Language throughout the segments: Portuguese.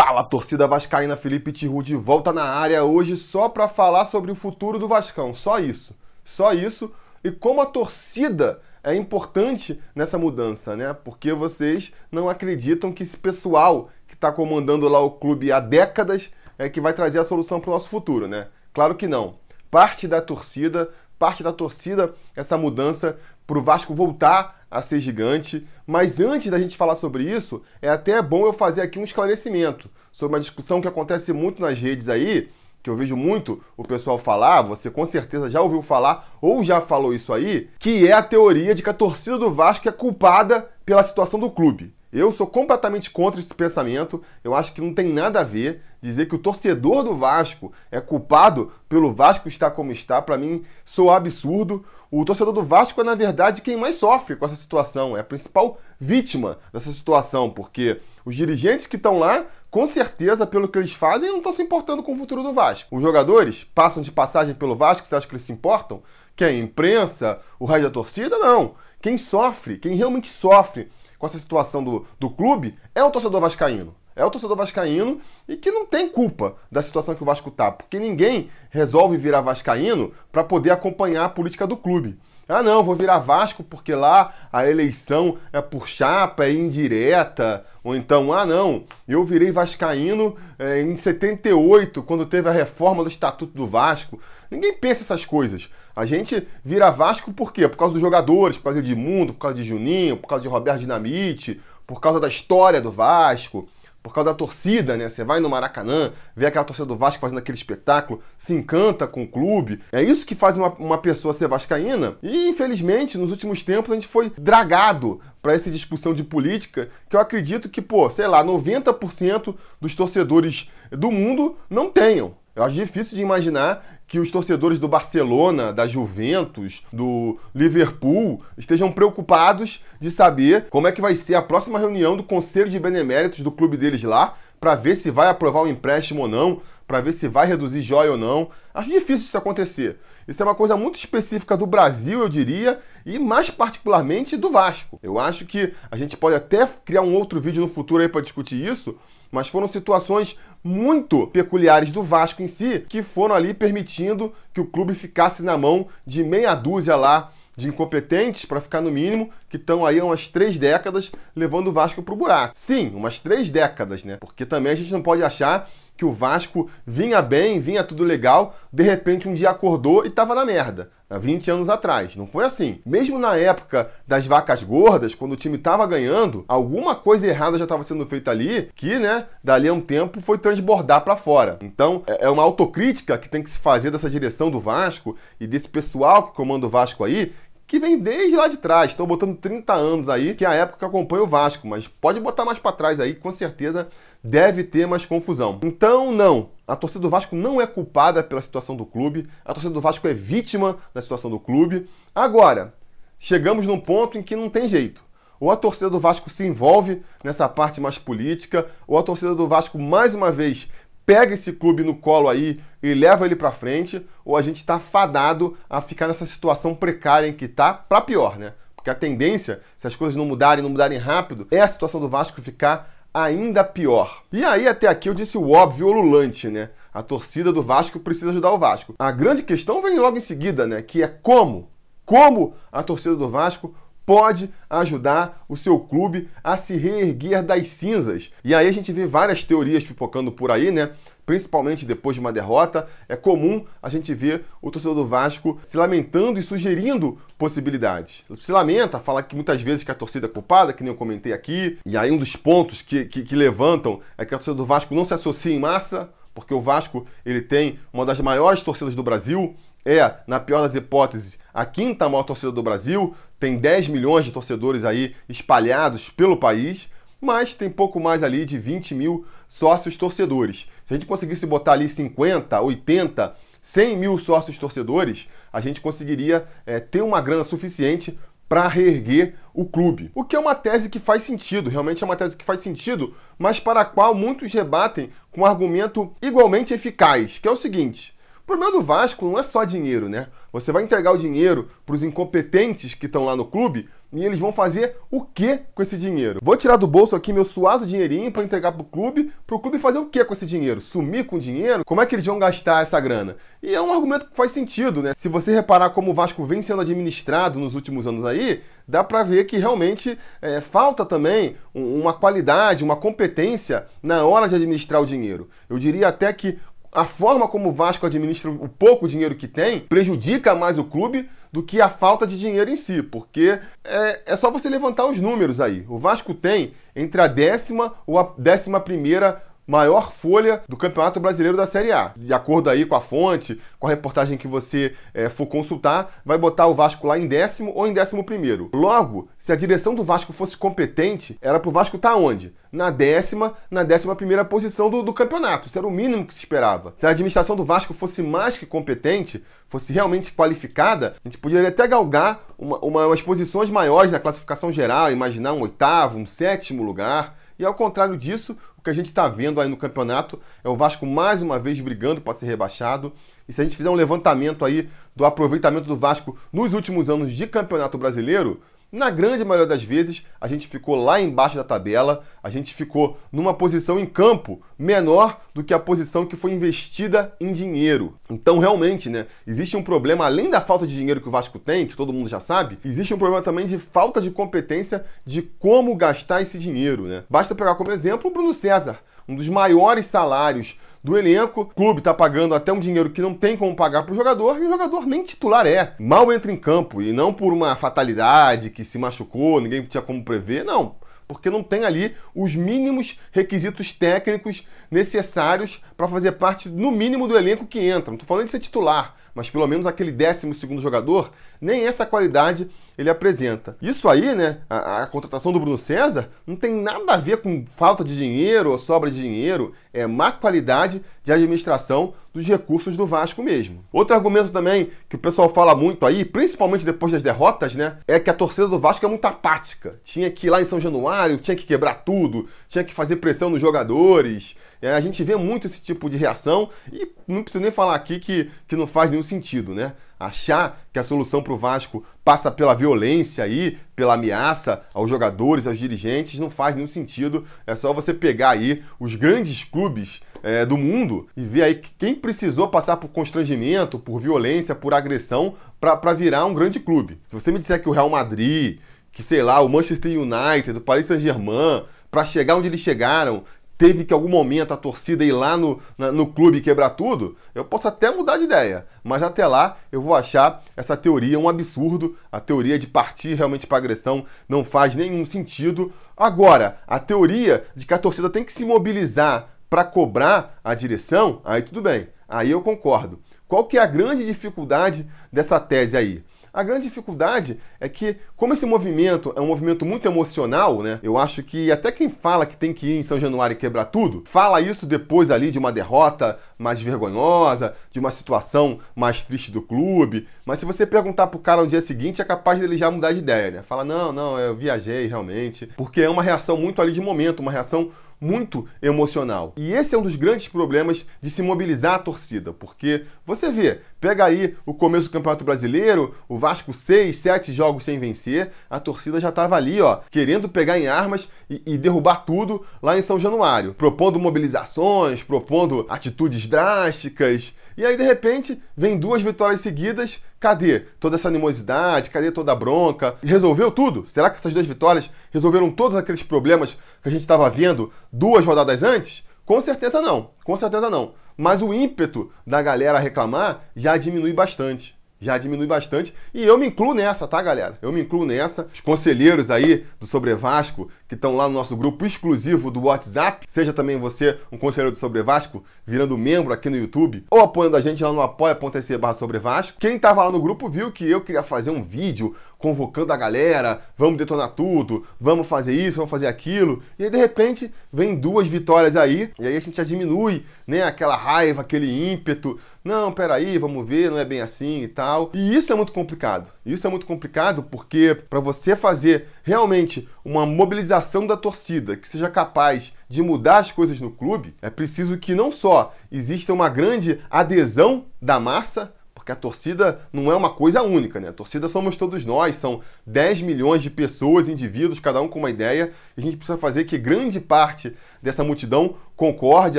Fala, torcida vascaína, Felipe Tiru de volta na área hoje só para falar sobre o futuro do Vascão, só isso. Só isso e como a torcida é importante nessa mudança, né? Porque vocês não acreditam que esse pessoal que está comandando lá o clube há décadas é que vai trazer a solução para o nosso futuro, né? Claro que não. Parte da torcida, parte da torcida essa mudança para o Vasco voltar a ser gigante. Mas antes da gente falar sobre isso, é até bom eu fazer aqui um esclarecimento sobre uma discussão que acontece muito nas redes aí, que eu vejo muito o pessoal falar, você com certeza já ouviu falar ou já falou isso aí, que é a teoria de que a torcida do Vasco é culpada pela situação do clube. Eu sou completamente contra esse pensamento. Eu acho que não tem nada a ver dizer que o torcedor do Vasco é culpado pelo Vasco estar como está. Para mim, sou absurdo. O torcedor do Vasco é, na verdade, quem mais sofre com essa situação. É a principal vítima dessa situação, porque os dirigentes que estão lá, com certeza, pelo que eles fazem, não estão se importando com o futuro do Vasco. Os jogadores passam de passagem pelo Vasco, você acha que eles se importam? Quem? A imprensa? O raio da torcida? Não. Quem sofre, quem realmente sofre com essa situação do, do clube é o torcedor vascaíno. É o torcedor vascaíno e que não tem culpa da situação que o Vasco tá, porque ninguém resolve virar vascaíno para poder acompanhar a política do clube. Ah, não, vou virar Vasco porque lá a eleição é por chapa, é indireta. Ou então, ah, não, eu virei Vascaíno é, em 78, quando teve a reforma do Estatuto do Vasco. Ninguém pensa essas coisas. A gente vira Vasco por quê? Por causa dos jogadores, por causa de Mundo, por causa de Juninho, por causa de Roberto Dinamite, por causa da história do Vasco, por causa da torcida, né? Você vai no Maracanã, vê aquela torcida do Vasco fazendo aquele espetáculo, se encanta com o clube. É isso que faz uma, uma pessoa ser vascaína. E, infelizmente, nos últimos tempos a gente foi dragado para essa discussão de política, que eu acredito que, pô, sei lá, 90% dos torcedores do mundo não tenham. Eu acho difícil de imaginar que os torcedores do Barcelona, da Juventus, do Liverpool estejam preocupados de saber como é que vai ser a próxima reunião do Conselho de Beneméritos do clube deles lá, para ver se vai aprovar o empréstimo ou não, para ver se vai reduzir joia ou não. Acho difícil isso acontecer. Isso é uma coisa muito específica do Brasil, eu diria, e mais particularmente do Vasco. Eu acho que a gente pode até criar um outro vídeo no futuro aí para discutir isso, mas foram situações muito peculiares do Vasco em si que foram ali permitindo que o clube ficasse na mão de meia dúzia lá de incompetentes, para ficar no mínimo, que estão aí há umas três décadas levando o Vasco para o buraco. Sim, umas três décadas, né? Porque também a gente não pode achar que o Vasco vinha bem, vinha tudo legal, de repente um dia acordou e estava na merda. Há 20 anos atrás. Não foi assim. Mesmo na época das vacas gordas, quando o time estava ganhando, alguma coisa errada já estava sendo feita ali, que, né, dali a um tempo foi transbordar para fora. Então, é, é uma autocrítica que tem que se fazer dessa direção do Vasco e desse pessoal que comanda o Vasco aí, que vem desde lá de trás. Estou botando 30 anos aí, que é a época que acompanha o Vasco, mas pode botar mais para trás aí, com certeza deve ter mais confusão. Então, não. A torcida do Vasco não é culpada pela situação do clube. A torcida do Vasco é vítima da situação do clube. Agora, chegamos num ponto em que não tem jeito. Ou a torcida do Vasco se envolve nessa parte mais política, ou a torcida do Vasco mais uma vez pega esse clube no colo aí e leva ele para frente, ou a gente está fadado a ficar nessa situação precária em que está, para pior, né? Porque a tendência, se as coisas não mudarem, não mudarem rápido, é a situação do Vasco ficar ainda pior. E aí, até aqui eu disse o óbvio ululante, né? A torcida do Vasco precisa ajudar o Vasco. A grande questão vem logo em seguida, né? Que é como? Como a torcida do Vasco pode ajudar o seu clube a se reerguer das cinzas. E aí a gente vê várias teorias pipocando por aí, né? Principalmente depois de uma derrota, é comum a gente ver o torcedor do Vasco se lamentando e sugerindo possibilidades. Se lamenta, fala que muitas vezes que a torcida é culpada, que nem eu comentei aqui. E aí um dos pontos que, que, que levantam é que a torcida do Vasco não se associa em massa, porque o Vasco ele tem uma das maiores torcidas do Brasil, é, na pior das hipóteses, a quinta maior torcida do Brasil, tem 10 milhões de torcedores aí espalhados pelo país, mas tem pouco mais ali de 20 mil sócios torcedores. Se a gente conseguisse botar ali 50, 80, 100 mil sócios torcedores, a gente conseguiria é, ter uma grana suficiente para reerguer o clube. O que é uma tese que faz sentido, realmente é uma tese que faz sentido, mas para a qual muitos rebatem com um argumento igualmente eficaz, que é o seguinte: o problema do Vasco não é só dinheiro, né? Você vai entregar o dinheiro para os incompetentes que estão lá no clube, E eles vão fazer o que com esse dinheiro? Vou tirar do bolso aqui meu suado dinheirinho para entregar pro clube, pro clube fazer o que com esse dinheiro? Sumir com o dinheiro? Como é que eles vão gastar essa grana? E é um argumento que faz sentido, né? Se você reparar como o Vasco vem sendo administrado nos últimos anos aí, dá para ver que realmente é, falta também uma qualidade, uma competência na hora de administrar o dinheiro. Eu diria até que a forma como o Vasco administra o pouco dinheiro que tem prejudica mais o clube do que a falta de dinheiro em si, porque é, é só você levantar os números aí. O Vasco tem entre a décima ou a décima primeira maior folha do Campeonato Brasileiro da Série A. De acordo aí com a fonte, com a reportagem que você é, for consultar, vai botar o Vasco lá em décimo ou em décimo primeiro. Logo, se a direção do Vasco fosse competente, era pro Vasco estar tá onde? Na décima, na décima primeira posição do, do campeonato. Isso era o mínimo que se esperava. Se a administração do Vasco fosse mais que competente, fosse realmente qualificada, a gente poderia até galgar uma, uma, umas posições maiores na classificação geral, imaginar um oitavo, um sétimo lugar. E ao contrário disso, o que a gente está vendo aí no campeonato é o Vasco mais uma vez brigando para ser rebaixado. E se a gente fizer um levantamento aí do aproveitamento do Vasco nos últimos anos de campeonato brasileiro, na grande maioria das vezes, a gente ficou lá embaixo da tabela, a gente ficou numa posição em campo menor do que a posição que foi investida em dinheiro. Então, realmente, né, existe um problema, além da falta de dinheiro que o Vasco tem, que todo mundo já sabe, existe um problema também de falta de competência de como gastar esse dinheiro. Né? Basta pegar como exemplo o Bruno César, um dos maiores salários do elenco. O clube está pagando até um dinheiro que não tem como pagar para o jogador e o jogador nem titular é. Mal entra em campo e não por uma fatalidade que se machucou, ninguém tinha como prever, não. Porque não tem ali os mínimos requisitos técnicos necessários para fazer parte, no mínimo, do elenco que entra. Não estou falando de ser titular, mas pelo menos aquele 12 jogador, nem essa qualidade ele apresenta. Isso aí, né, a, a, contratação do Bruno César não tem nada a ver com falta de dinheiro ou sobra de dinheiro, é má qualidade de administração dos recursos do Vasco mesmo. Outro argumento também que o pessoal fala muito aí, principalmente depois das derrotas, né, é que a torcida do Vasco é muito apática. Tinha que ir lá em São Januário, tinha que quebrar tudo, tinha que fazer pressão nos jogadores. É, a gente vê muito esse tipo de reação e não preciso nem falar aqui que, que não faz nenhum sentido, né? Achar que a solução para o Vasco passa pela violência aí, pela ameaça aos jogadores, aos dirigentes, não faz nenhum sentido. É só você pegar aí os grandes clubes é, do mundo e ver aí quem precisou passar por constrangimento, por violência, por agressão para virar um grande clube. Se você me disser que o Real Madrid, que sei lá, o Manchester United, o Paris Saint-Germain, para chegar onde eles chegaram, teve que em algum momento a torcida ir lá no, na, no clube quebrar tudo, eu posso até mudar de ideia. Mas até lá eu vou achar essa teoria um absurdo. A teoria de partir realmente para agressão não faz nenhum sentido. Agora, a teoria de que a torcida tem que se mobilizar para cobrar a direção, aí tudo bem. Aí eu concordo. Qual que é a grande dificuldade dessa tese aí? A grande dificuldade é que, como esse movimento é um movimento muito emocional, né? Eu acho que até quem fala que tem que ir em São Januário e quebrar tudo, fala isso depois ali de uma derrota mais vergonhosa, de uma situação mais triste do clube. Mas se você perguntar pro cara no dia seguinte, é capaz dele já mudar de ideia, né? Fala, não, não, eu viajei realmente. Porque é uma reação muito ali de momento, uma reação muito emocional. E esse é um dos grandes problemas de se mobilizar a torcida, porque você vê, pega aí o começo do Campeonato Brasileiro, o Vasco seis, sete jogos sem vencer, a torcida já estava ali, ó, querendo pegar em armas e, e derrubar tudo lá em São Januário, propondo mobilizações, propondo atitudes drásticas. E aí, de repente, vem duas vitórias seguidas. Cadê toda essa animosidade? Cadê toda a bronca? Resolveu tudo? Será que essas duas vitórias resolveram todos aqueles problemas que a gente estava vendo duas rodadas antes? Com certeza não. Com certeza não. Mas o ímpeto da galera reclamar já diminui bastante já diminui bastante. E eu me incluo nessa, tá, galera? Eu me incluo nessa. Os conselheiros aí do Sobre Vasco, que estão lá no nosso grupo exclusivo do WhatsApp, seja também você um conselheiro do Sobre Vasco, virando membro aqui no YouTube, ou apoiando a gente lá no apoia.se barra Sobre Vasco. Quem tava lá no grupo viu que eu queria fazer um vídeo convocando a galera, vamos detonar tudo, vamos fazer isso, vamos fazer aquilo. E aí, de repente, vem duas vitórias aí, e aí a gente já diminui, né, aquela raiva, aquele ímpeto. Não, peraí, vamos ver, não é bem assim e tal. E isso é muito complicado. Isso é muito complicado porque para você fazer realmente uma mobilização da torcida que seja capaz de mudar as coisas no clube, é preciso que não só exista uma grande adesão da massa, porque a torcida não é uma coisa única, né? A torcida somos todos nós, são 10 milhões de pessoas, indivíduos, cada um com uma ideia, e a gente precisa fazer que grande parte dessa multidão concorde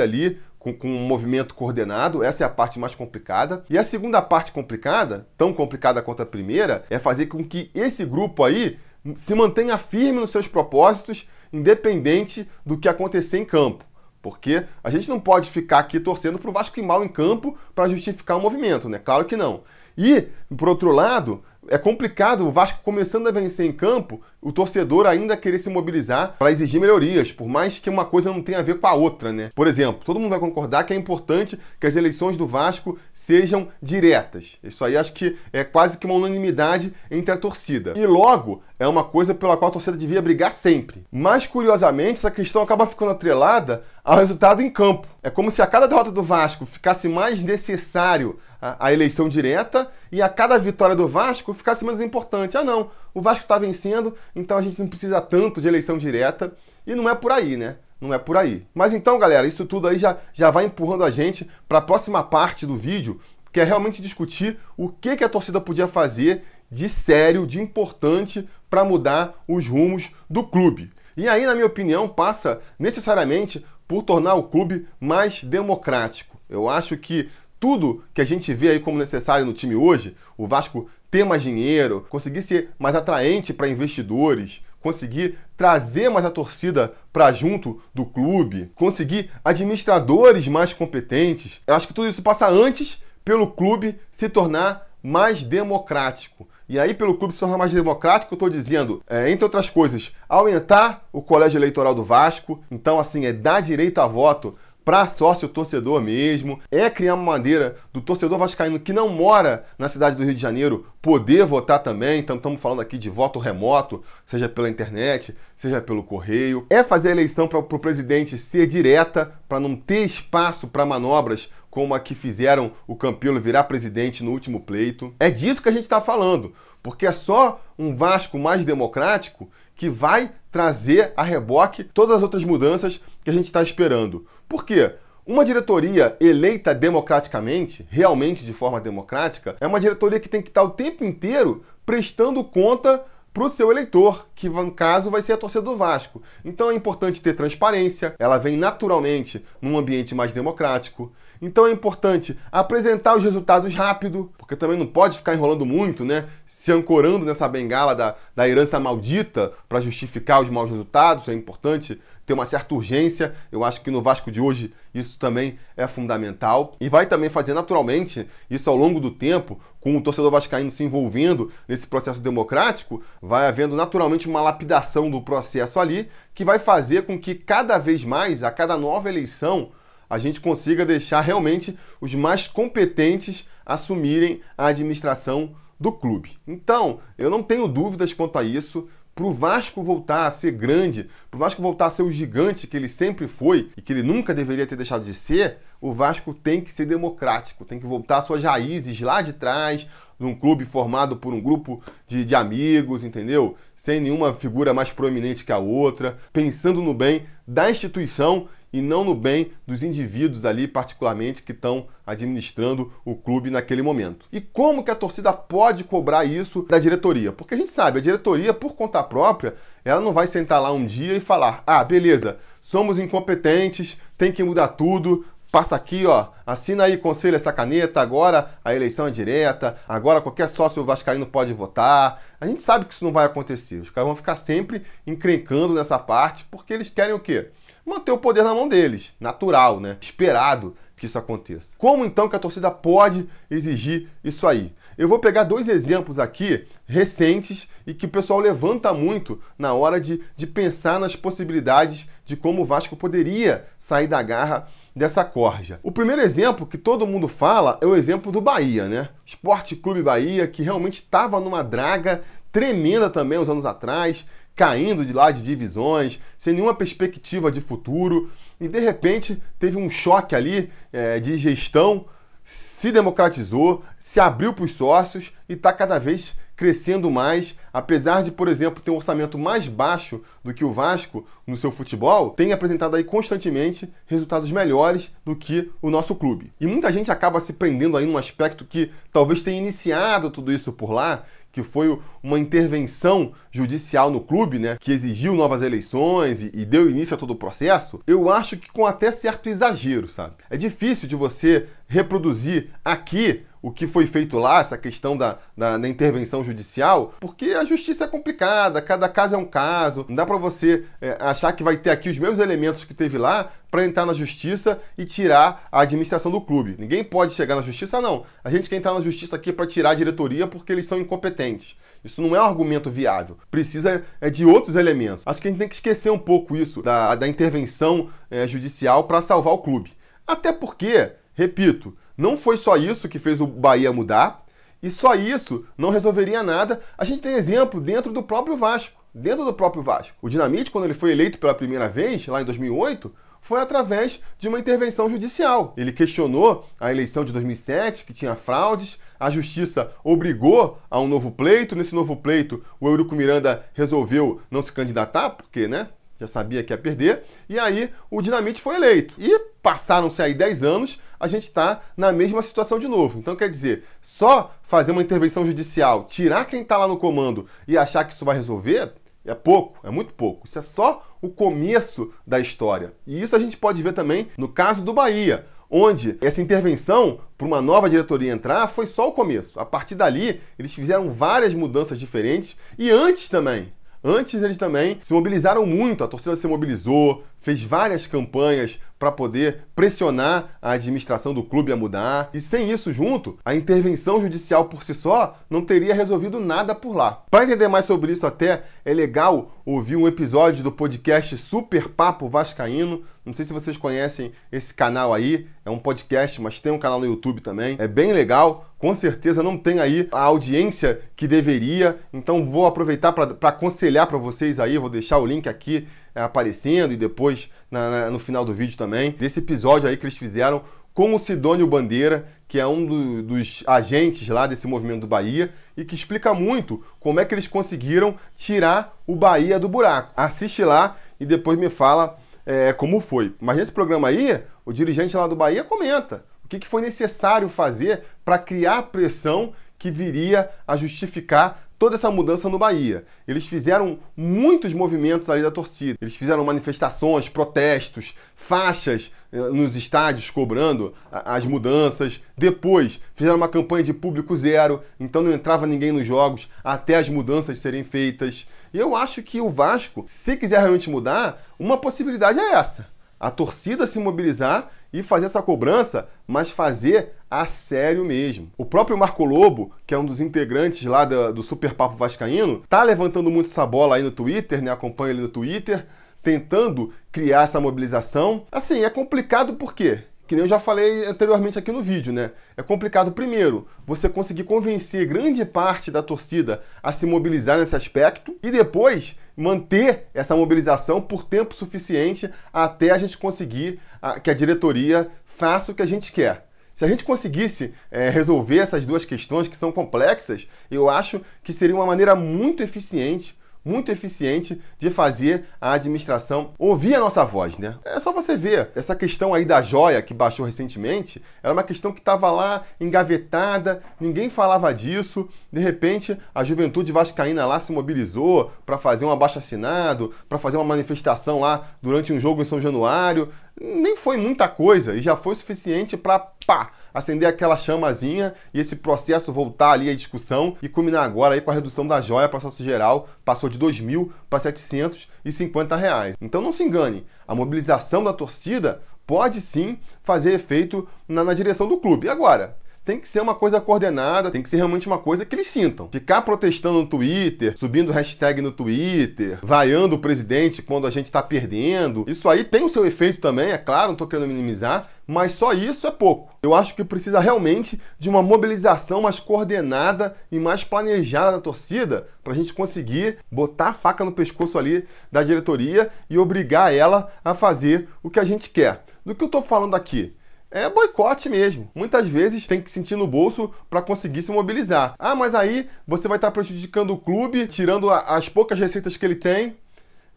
ali com, com, um movimento coordenado, essa é a parte mais complicada. E a segunda parte complicada, tão complicada quanto a primeira, é fazer com que esse grupo aí se mantenha firme nos seus propósitos, independente do que acontecer em campo. Porque a gente não pode ficar aqui torcendo para o Vasco ir mal em campo para justificar o movimento, né? Claro que não. E, por outro lado, é complicado o Vasco começando a vencer em campo, o torcedor ainda querer se mobilizar para exigir melhorias, por mais que uma coisa não tenha a ver com a outra, né? Por exemplo, todo mundo vai concordar que é importante que as eleições do Vasco sejam diretas. Isso aí acho que é quase que uma unanimidade entre a torcida. E logo, é uma coisa pela qual a torcida devia brigar sempre. Mas curiosamente, essa questão acaba ficando atrelada ao resultado em campo. É como se a cada derrota do Vasco ficasse mais necessário a, eleição direta e a cada vitória do Vasco ficasse menos importante. Ah, não, o Vasco está vencendo, então a gente não precisa tanto de eleição direta. E não é por aí, né? Não é por aí. Mas então, galera, isso tudo aí já, já vai empurrando a gente para a próxima parte do vídeo, que é realmente discutir o que, que a torcida podia fazer de sério, de importante para mudar os rumos do clube. E aí, na minha opinião, passa necessariamente por tornar o clube mais democrático. Eu acho que tudo que a gente vê aí como necessário no time hoje, o Vasco ter mais dinheiro, conseguir ser mais atraente para investidores, conseguir trazer mais a torcida para junto do clube, conseguir administradores mais competentes. Eu acho que tudo isso passa antes pelo clube se tornar mais democrático. E aí, pelo clube se tornar mais democrático, eu estou dizendo, é, entre outras coisas, aumentar o colégio eleitoral do Vasco. Então, assim, é dar direito a voto para sócio torcedor mesmo, é criar uma maneira do torcedor vascaíno que não mora na cidade do Rio de Janeiro poder votar também. Então estamos falando aqui de voto remoto, seja pela internet, seja pelo correio. É fazer a eleição para o presidente ser direta, para não ter espaço para manobras como a que fizeram o Campelo virar presidente no último pleito. É disso que a gente está falando, porque é só um Vasco mais democrático que vai trazer a reboque todas as outras mudanças que a gente está esperando. Por quê? Uma diretoria eleita democraticamente, realmente de forma democrática, é uma diretoria que tem que estar o tempo inteiro prestando conta para o seu eleitor, que no caso vai ser a torcida do Vasco. Então é importante ter transparência, ela vem naturalmente num ambiente mais democrático. Então é importante apresentar os resultados rápido, porque também não pode ficar enrolando muito, né? Se ancorando nessa bengala da, da herança maldita para justificar os maus resultados. É importante ter uma certa urgência. Eu acho que no Vasco de hoje isso também é fundamental. E vai também fazer naturalmente isso ao longo do tempo, com o torcedor vascaíno se envolvendo nesse processo democrático, vai havendo naturalmente uma lapidação do processo ali, que vai fazer com que cada vez mais, a cada nova eleição, a gente consiga deixar realmente os mais competentes assumirem a administração do clube. Então, eu não tenho dúvidas quanto a isso. Para o Vasco voltar a ser grande, para o Vasco voltar a ser o gigante que ele sempre foi e que ele nunca deveria ter deixado de ser, o Vasco tem que ser democrático, tem que voltar às suas raízes lá de trás, num clube formado por um grupo de, de amigos, entendeu? Sem nenhuma figura mais proeminente que a outra, pensando no bem da instituição e não no bem dos indivíduos ali, particularmente, que estão administrando o clube naquele momento. E como que a torcida pode cobrar isso da diretoria? Porque a gente sabe, a diretoria, por conta própria, ela não vai sentar lá um dia e falar: ah, beleza, somos incompetentes, tem que mudar tudo, passa aqui, ó, assina aí, conselho, essa caneta, agora a eleição é direta, agora qualquer sócio vascaíno pode votar. A gente sabe que isso não vai acontecer. Os caras vão ficar sempre encrencando nessa parte, porque eles querem o quê? Manter o poder na mão deles. Natural, né? Esperado que isso aconteça. Como então que a torcida pode exigir isso aí? Eu vou pegar dois exemplos aqui recentes e que o pessoal levanta muito na hora de, de pensar nas possibilidades de como o Vasco poderia sair da garra dessa corja. O primeiro exemplo que todo mundo fala é o exemplo do Bahia, né? Esporte Clube Bahia, que realmente estava numa draga tremenda também uns anos atrás, caindo de lá de divisões, sem nenhuma perspectiva de futuro, e de repente teve um choque ali é, de gestão, se democratizou, se abriu para os sócios e está cada vez crescendo mais, apesar de, por exemplo, ter um orçamento mais baixo do que o Vasco no seu futebol, tem apresentado aí constantemente resultados melhores do que o nosso clube. E muita gente acaba se prendendo aí num aspecto que talvez tenha iniciado tudo isso por lá, que foi uma intervenção judicial no clube, né, que exigiu novas eleições e, e, deu início a todo o processo, eu acho que com até certo exagero, sabe? É difícil de você reproduzir aqui o que foi feito lá, essa questão da, da, da, intervenção judicial, porque a justiça é complicada, cada caso é um caso, não dá para você é, achar que vai ter aqui os mesmos elementos que teve lá para entrar na justiça e tirar a administração do clube. Ninguém pode chegar na justiça, não. A gente quer entrar na justiça aqui para tirar a diretoria porque eles são incompetentes. Isso não é um argumento viável. Precisa é, de outros elementos. Acho que a gente tem que esquecer um pouco isso da, da intervenção é, judicial para salvar o clube. Até porque, repito, não foi só isso que fez o Bahia mudar, e só isso não resolveria nada. A gente tem exemplo dentro do próprio Vasco. Dentro do próprio Vasco. O Dinamite, quando ele foi eleito pela primeira vez, lá em 2008, foi através de uma intervenção judicial. Ele questionou a eleição de 2007, que tinha fraudes, a justiça obrigou a um novo pleito. Nesse novo pleito, o Eurico Miranda resolveu não se candidatar, porque, né? Já sabia que ia perder. E aí o Dinamite foi eleito. E passaram-se aí 10 anos, a gente está na mesma situação de novo. Então, quer dizer, só fazer uma intervenção judicial, tirar quem está lá no comando e achar que isso vai resolver, é pouco, é muito pouco. Isso é só o começo da história. E isso a gente pode ver também no caso do Bahia, onde essa intervenção para uma nova diretoria entrar foi só o começo. A partir dali, eles fizeram várias mudanças diferentes e antes também. Antes eles também se mobilizaram muito, a torcida se mobilizou, fez várias campanhas para poder pressionar a administração do clube a mudar. E sem isso junto, a intervenção judicial por si só não teria resolvido nada por lá. Para entender mais sobre isso até é legal ouvir um episódio do podcast Super Papo Vascaíno. Não sei se vocês conhecem esse canal aí, é um podcast, mas tem um canal no YouTube também. É bem legal, com certeza não tem aí a audiência que deveria, então vou aproveitar para aconselhar para vocês aí, vou deixar o link aqui aparecendo e depois na, na, no final do vídeo também, desse episódio aí que eles fizeram com o Sidônio Bandeira, que é um do, dos agentes lá desse movimento do Bahia e que explica muito como é que eles conseguiram tirar o Bahia do buraco. Assiste lá e depois me fala é, como foi. Mas nesse programa aí, o dirigente lá do Bahia comenta o que, que foi necessário fazer para criar pressão que viria a justificar toda essa mudança no Bahia. Eles fizeram muitos movimentos ali da torcida. Eles fizeram manifestações, protestos, faixas eh, nos estádios cobrando as mudanças. Depois fizeram uma campanha de público zero, então não entrava ninguém nos jogos até as mudanças serem feitas. E eu acho que o Vasco, se quiser realmente mudar, uma possibilidade é essa a torcida se mobilizar e fazer essa cobrança, mas fazer a sério mesmo. O próprio Marco Lobo, que é um dos integrantes lá do, do Super Papo Vascaíno, tá levantando muito essa bola aí no Twitter, né? Acompanha ele no Twitter, tentando criar essa mobilização. Assim, é complicado por quê? Que nem eu já falei anteriormente aqui no vídeo, né? É complicado, primeiro, você conseguir convencer grande parte da torcida a se mobilizar nesse aspecto e depois manter essa mobilização por tempo suficiente até a gente conseguir a, que a diretoria faça o que a gente quer. Se a gente conseguisse é, resolver essas duas questões que são complexas, eu acho que seria uma maneira muito eficiente muito eficiente de fazer a administração ouvir a nossa voz, né? É só você ver essa questão aí da joia que baixou recentemente, era uma questão que estava lá engavetada, ninguém falava disso. De repente, a juventude vascaína lá se mobilizou para fazer um abaixo assinado, para fazer uma manifestação lá durante um jogo em São Januário. Nem foi muita coisa e já foi suficiente para pá acender aquela chamazinha e esse processo voltar ali à discussão e culminar agora aí com a redução da joia para sócio geral, passou de 2 mil para 750 reais. Então não se engane, a mobilização da torcida pode sim fazer efeito na, na direção do clube. E agora? Tem que ser uma coisa coordenada, tem que ser realmente uma coisa que eles sintam. Ficar protestando no Twitter, subindo hashtag no Twitter, vaiando o presidente quando a gente está perdendo, isso aí tem o seu efeito também, é claro, não estou querendo minimizar, mas só isso é pouco. Eu acho que precisa realmente de uma mobilização mais coordenada e mais planejada da torcida para a gente conseguir botar a faca no pescoço ali da diretoria e obrigar ela a fazer o que a gente quer. Do que eu estou falando aqui? É boicote mesmo. Muitas vezes tem que sentir no bolso para conseguir se mobilizar. Ah, mas aí você vai estar tá prejudicando o clube, tirando as poucas receitas que ele tem.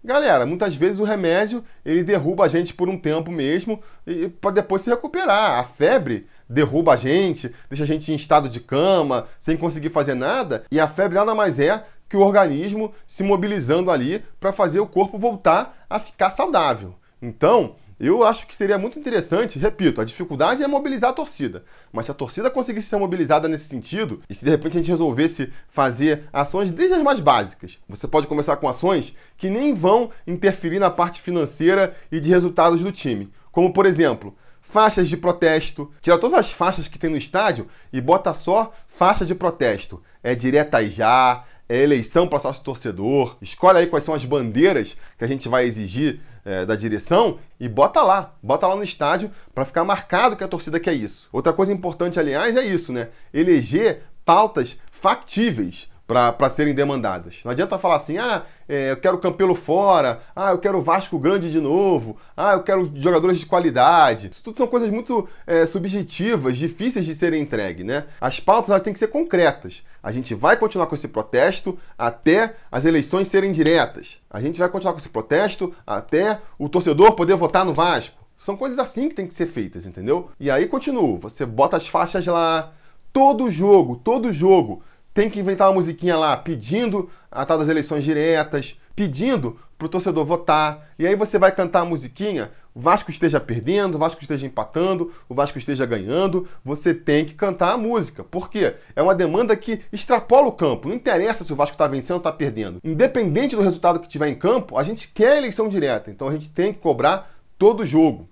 Galera, muitas vezes o remédio ele derruba a gente por um tempo mesmo e para depois se recuperar. A febre derruba a gente, deixa a gente em estado de cama, sem conseguir fazer nada, e a febre nada mais é que o organismo se mobilizando ali para fazer o corpo voltar a ficar saudável. Então, eu acho que seria muito interessante, repito, a dificuldade é mobilizar a torcida. Mas se a torcida conseguisse ser mobilizada nesse sentido, e se de repente a gente resolvesse fazer ações desde as mais básicas, você pode começar com ações que nem vão interferir na parte financeira e de resultados do time. Como, por exemplo, faixas de protesto. Tira todas as faixas que tem no estádio e bota só faixa de protesto. É direta já, é eleição para sócio torcedor. Escolhe aí quais são as bandeiras que a gente vai exigir é, da direção e bota lá, bota lá no estádio para ficar marcado que a torcida quer isso. Outra coisa importante, aliás, é isso, né? Eleger pautas factíveis para serem demandadas. Não adianta falar assim, ah, é, eu quero Campelo fora, ah, eu quero Vasco grande de novo, ah, eu quero jogadores de qualidade. Isso tudo são coisas muito é, subjetivas, difíceis de serem entregues, né? As pautas elas têm que ser concretas. A gente vai continuar com esse protesto até as eleições serem diretas. A gente vai continuar com esse protesto até o torcedor poder votar no Vasco. São coisas assim que tem que ser feitas, entendeu? E aí continua, você bota as faixas lá, todo jogo, todo jogo tem que inventar uma musiquinha lá pedindo a tal das eleições diretas, pedindo para o torcedor votar. E aí você vai cantar a musiquinha, o Vasco esteja perdendo, o Vasco esteja empatando, o Vasco esteja ganhando, você tem que cantar a música. Por quê? É uma demanda que extrapola o campo. Não interessa se o Vasco está vencendo ou está perdendo. Independente do resultado que tiver em campo, a gente quer eleição direta. Então a gente tem que cobrar todo jogo.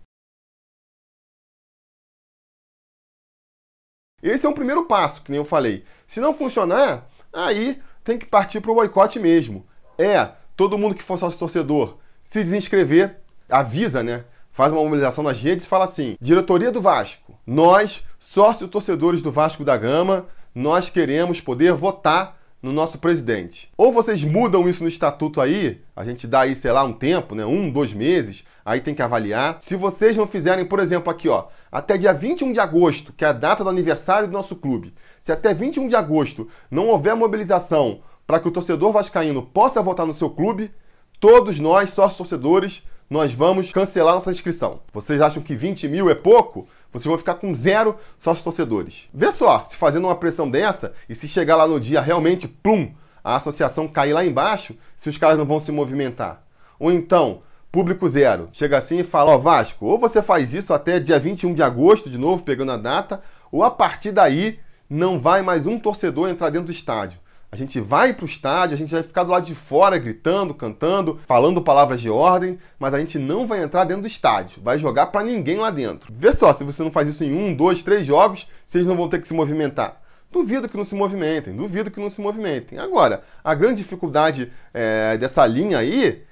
Esse é um primeiro passo, que nem eu falei. Se não funcionar, aí tem que partir para o boicote mesmo. É, todo mundo que for sócio torcedor, se desinscrever, avisa, né? Faz uma mobilização nas redes e fala assim: diretoria do Vasco, nós, sócios torcedores do Vasco da Gama, nós queremos poder votar no nosso presidente. Ou vocês mudam isso no estatuto aí, a gente dá aí, sei lá, um tempo, né? Um, dois meses, aí tem que avaliar. Se vocês não fizerem, por exemplo, aqui, ó, até dia 21 de agosto, que é a data do aniversário do nosso clube, se até 21 de agosto não houver mobilização para que o torcedor vascaíno possa votar no seu clube, todos nós, sócios torcedores, nós vamos cancelar nossa inscrição. Vocês acham que 20 mil é pouco? Vocês vão ficar com zero sócios torcedores. Vê só, se fazendo uma pressão dessa e se chegar lá no dia realmente, plum, a associação cair lá embaixo, se os caras não vão se movimentar. Ou então, público zero, chega assim e fala: Ó, oh, Vasco, ou você faz isso até dia 21 de agosto, de novo, pegando a data, ou a partir daí não vai mais um torcedor entrar dentro do estádio. A gente vai para o estádio, a gente vai ficar do lado de fora gritando, cantando, falando palavras de ordem, mas a gente não vai entrar dentro do estádio, vai jogar para ninguém lá dentro. Vê só, se você não faz isso em um, dois, três jogos, vocês não vão ter que se movimentar. Duvido que não se movimentem, duvido que não se movimentem. Agora, a grande dificuldade é, dessa linha aí,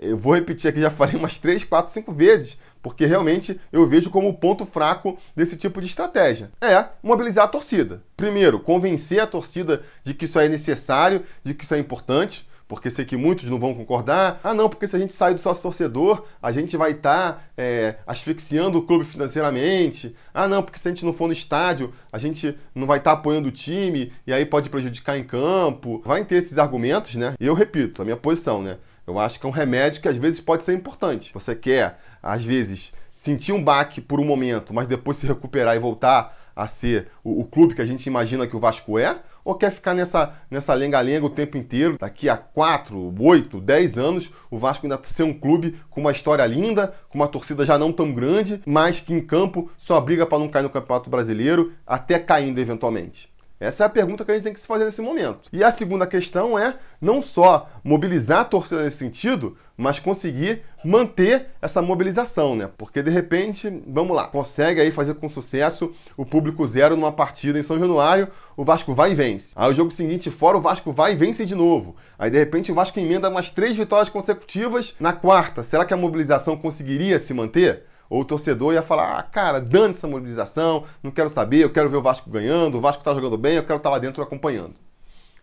eu vou repetir aqui, já falei umas três, quatro, cinco vezes, porque realmente eu vejo como o ponto fraco desse tipo de estratégia. É mobilizar a torcida. Primeiro, convencer a torcida de que isso é necessário, de que isso é importante, porque sei que muitos não vão concordar. Ah, não, porque se a gente sair do sócio torcedor, a gente vai estar tá, é, asfixiando o clube financeiramente. Ah, não, porque se a gente não for no estádio, a gente não vai estar tá apoiando o time e aí pode prejudicar em campo. Vai ter esses argumentos, né? E eu repito, a minha posição, né? Eu acho que é um remédio que às vezes pode ser importante. Você quer, às vezes, sentir um baque por um momento, mas depois se recuperar e voltar a ser o, o clube que a gente imagina que o Vasco é? Ou quer ficar nessa nessa lenga-lenga o tempo inteiro? Daqui a 4, 8, 10 anos, o Vasco ainda ser um clube com uma história linda, com uma torcida já não tão grande, mas que em campo só briga para não cair no Campeonato Brasileiro, até caindo eventualmente. Essa é a pergunta que a gente tem que se fazer nesse momento. E a segunda questão é não só mobilizar a torcida nesse sentido, mas conseguir manter essa mobilização, né? Porque de repente, vamos lá, consegue aí fazer com sucesso o público zero numa partida em São Januário, o Vasco vai e vence. Aí o jogo seguinte fora, o Vasco vai e vence de novo. Aí de repente o Vasco emenda umas três vitórias consecutivas na quarta. Será que a mobilização conseguiria se manter? Ou o torcedor ia falar: ah, cara, dane essa mobilização, não quero saber, eu quero ver o Vasco ganhando, o Vasco está jogando bem, eu quero estar tá lá dentro acompanhando.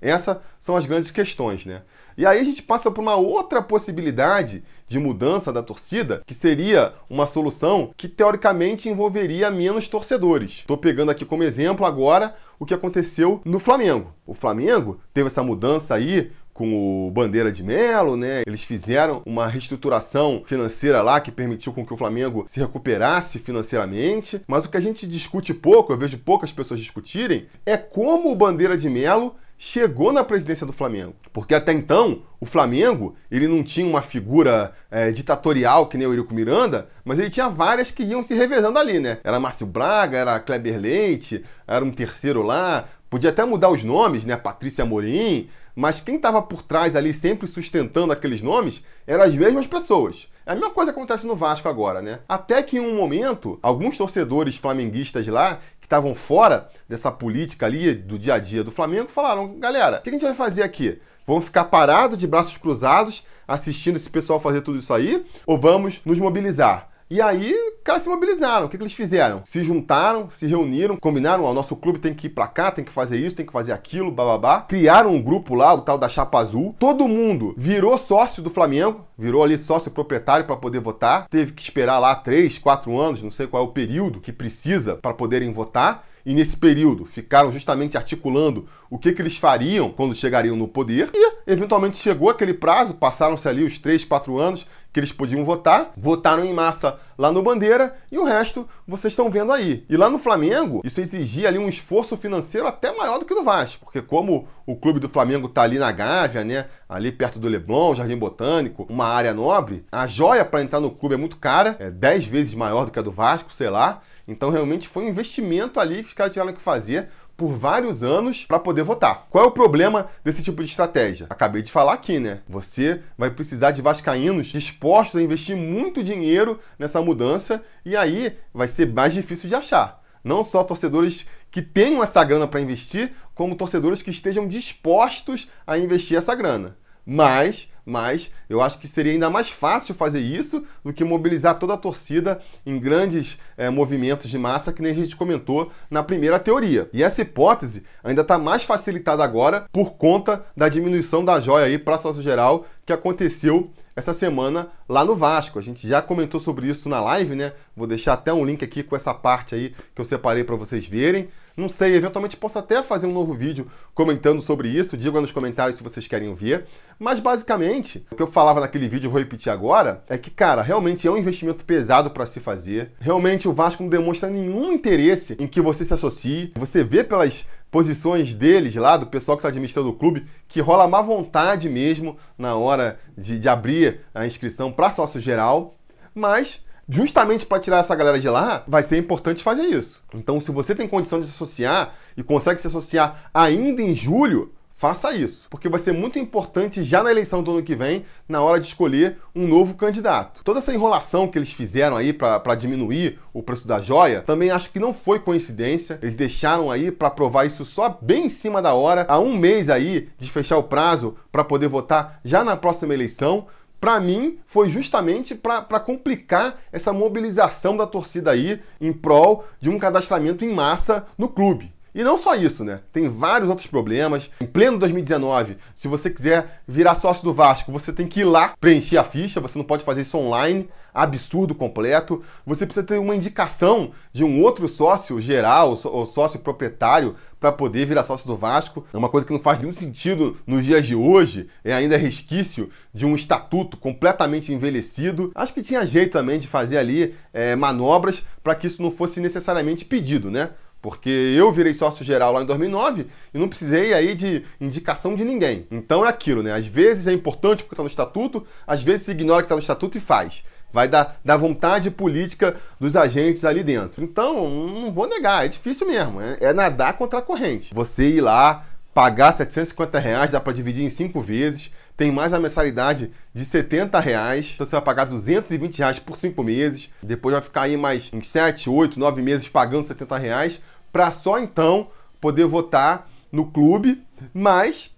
Essas são as grandes questões, né? E aí a gente passa por uma outra possibilidade de mudança da torcida, que seria uma solução que teoricamente envolveria menos torcedores. Estou pegando aqui como exemplo agora o que aconteceu no Flamengo. O Flamengo teve essa mudança aí com o Bandeira de Melo, né? Eles fizeram uma reestruturação financeira lá que permitiu com que o Flamengo se recuperasse financeiramente. Mas o que a gente discute pouco, eu vejo poucas pessoas discutirem, é como o Bandeira de Melo chegou na presidência do Flamengo. Porque até então, o Flamengo, ele não tinha uma figura é, ditatorial que nem o Eurico Miranda, mas ele tinha várias que iam se revezando ali, né? Era Márcio Braga, era Kleber Leite, era um terceiro lá, podia até mudar os nomes, né? Patrícia Morim, mas quem estava por trás ali sempre sustentando aqueles nomes eram as mesmas pessoas. A mesma coisa acontece no Vasco agora, né? Até que em um momento, alguns torcedores flamenguistas lá estavam fora dessa política ali do dia a dia do Flamengo falaram: galera, o que a gente vai fazer aqui? Vamos ficar parados de braços cruzados assistindo esse pessoal fazer tudo isso aí? Ou vamos nos mobilizar? E aí, caras se mobilizaram. O que, que eles fizeram? Se juntaram, se reuniram, combinaram: ó, nosso clube tem que ir pra cá, tem que fazer isso, tem que fazer aquilo, bababá. Criaram um grupo lá, o tal da Chapa Azul. Todo mundo virou sócio do Flamengo, virou ali sócio proprietário para poder votar. Teve que esperar lá três, quatro anos, não sei qual é o período que precisa para poderem votar e nesse período ficaram justamente articulando o que, que eles fariam quando chegariam no poder e eventualmente chegou aquele prazo, passaram-se ali os três, quatro anos que eles podiam votar, votaram em massa lá no Bandeira e o resto vocês estão vendo aí. E lá no Flamengo, isso exigia ali um esforço financeiro até maior do que no Vasco, porque como o clube do Flamengo tá ali na Gávea, né, ali perto do Leblon, Jardim Botânico, uma área nobre, a joia para entrar no clube é muito cara, é 10 vezes maior do que a do Vasco, sei lá. Então realmente foi um investimento ali que os caras tiveram que fazer por vários anos para poder votar. Qual é o problema desse tipo de estratégia? Acabei de falar aqui, né? Você vai precisar de vascaínos dispostos a investir muito dinheiro nessa mudança e aí vai ser mais difícil de achar. Não só torcedores que tenham essa grana para investir, como torcedores que estejam dispostos a investir essa grana. Mas mas eu acho que seria ainda mais fácil fazer isso do que mobilizar toda a torcida em grandes é, movimentos de massa, que nem a gente comentou na primeira teoria. E essa hipótese ainda está mais facilitada agora por conta da diminuição da joia aí para sócio geral que aconteceu essa semana lá no Vasco. A gente já comentou sobre isso na live, né? Vou deixar até um link aqui com essa parte aí que eu separei para vocês verem. Não sei, eventualmente posso até fazer um novo vídeo comentando sobre isso, diga nos comentários se vocês querem ver. Mas basicamente, o que eu falava naquele vídeo, vou repetir agora, é que, cara, realmente é um investimento pesado para se fazer. Realmente o Vasco não demonstra nenhum interesse em que você se associe. Você vê pelas posições deles lá, do pessoal que está administrando o clube, que rola má vontade mesmo na hora de, de abrir a inscrição para sócio geral. Mas justamente para tirar essa galera de lá, vai ser importante fazer isso. Então, se você tem condição de se associar e consegue se associar ainda em julho, faça isso, porque vai ser muito importante já na eleição do ano que vem, na hora de escolher um novo candidato. Toda essa enrolação que eles fizeram aí para diminuir o preço da joia, também acho que não foi coincidência. Eles deixaram aí para provar isso só bem em cima da hora, há um mês aí de fechar o prazo para poder votar já na próxima eleição para mim, foi justamente para complicar essa mobilização da torcida aí em prol de um cadastramento em massa no clube. E não só isso, né? Tem vários outros problemas. Em pleno 2019, se você quiser virar sócio do Vasco, você tem que ir lá preencher a ficha, você não pode fazer isso online, absurdo completo. Você precisa ter uma indicação de um outro sócio geral ou sócio proprietário para poder virar sócio do Vasco. É uma coisa que não faz nenhum sentido nos dias de hoje, é ainda resquício de um estatuto completamente envelhecido. Acho que tinha jeito também de fazer ali é, manobras para que isso não fosse necessariamente pedido, né? Porque eu virei sócio geral lá em 2009 e não precisei aí de indicação de ninguém. Então é aquilo, né? Às vezes é importante porque está no estatuto, às vezes se ignora que está no estatuto e faz. Vai dar, da vontade política dos agentes ali dentro. Então, não vou negar, é difícil mesmo. É, é nadar contra a corrente. Você ir lá, pagar 750 reais, dá para dividir em cinco vezes tem mais a mensalidade de 70 reais. Então você vai pagar 220 reais por 5 meses. Depois vai ficar aí mais em 7, 8, 9 meses pagando 70 reais para só então poder votar no clube. Mas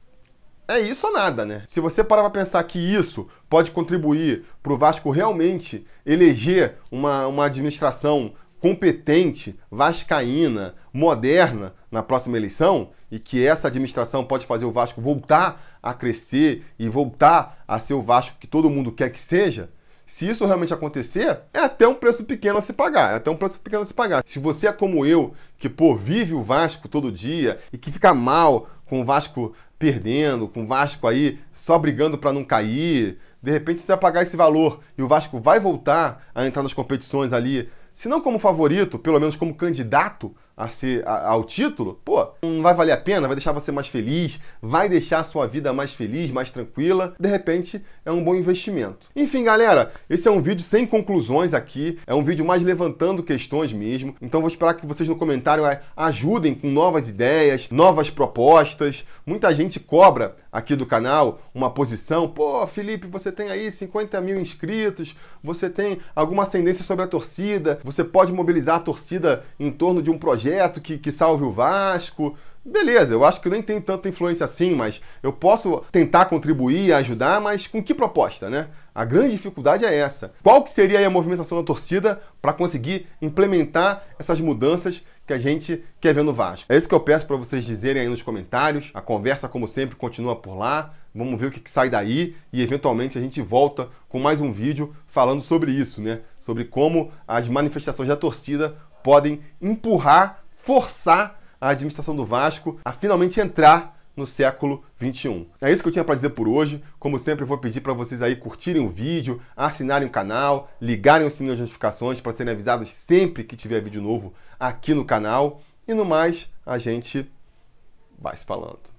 é isso ou nada, né? Se você parar para pensar que isso pode contribuir para o Vasco realmente eleger uma, uma administração competente, vascaína, moderna na próxima eleição, e que essa administração pode fazer o Vasco voltar a crescer e voltar a ser o Vasco que todo mundo quer que seja, se isso realmente acontecer, é até um preço pequeno a se pagar. É até um preço pequeno a se pagar. Se você é como eu, que pô, vive o Vasco todo dia e que fica mal com o Vasco perdendo, com o Vasco aí só brigando para não cair, de repente você vai pagar esse valor e o Vasco vai voltar a entrar nas competições ali, se não como favorito, pelo menos como candidato a ser, a, ao título, pô, não vai valer a pena, vai deixar você mais feliz, vai deixar a sua vida mais feliz, mais tranquila. De repente, é um bom investimento. Enfim, galera, esse é um vídeo sem conclusões aqui, é um vídeo mais levantando questões mesmo. Então vou esperar que vocês no comentário é, ajudem com novas ideias, novas propostas. Muita gente cobra aqui do canal uma posição, pô, Felipe, você tem aí 50 mil inscritos, você tem alguma ascendência sobre a torcida, você pode mobilizar a torcida em torno de um projeto projeto que, que salve o Vasco. Beleza, eu acho que nem tenho tanta influência assim, mas eu posso tentar contribuir, ajudar, mas com que proposta, né? A grande dificuldade é essa. Qual que seria a movimentação da torcida para conseguir implementar essas mudanças que a gente quer ver no Vasco? É isso que eu peço para vocês dizerem aí nos comentários. A conversa, como sempre, continua por lá. Vamos ver o que, que sai daí e eventualmente a gente volta com mais um vídeo falando sobre isso, né? Sobre como as manifestações da torcida podem empurrar, forçar a administração do Vasco a finalmente entrar no século 21. É isso que eu tinha para dizer por hoje. Como sempre, vou pedir para vocês aí curtirem o vídeo, assinarem o canal, ligarem o sininho de notificações para serem avisados sempre que tiver vídeo novo aqui no canal. E no mais, a gente vai se falando.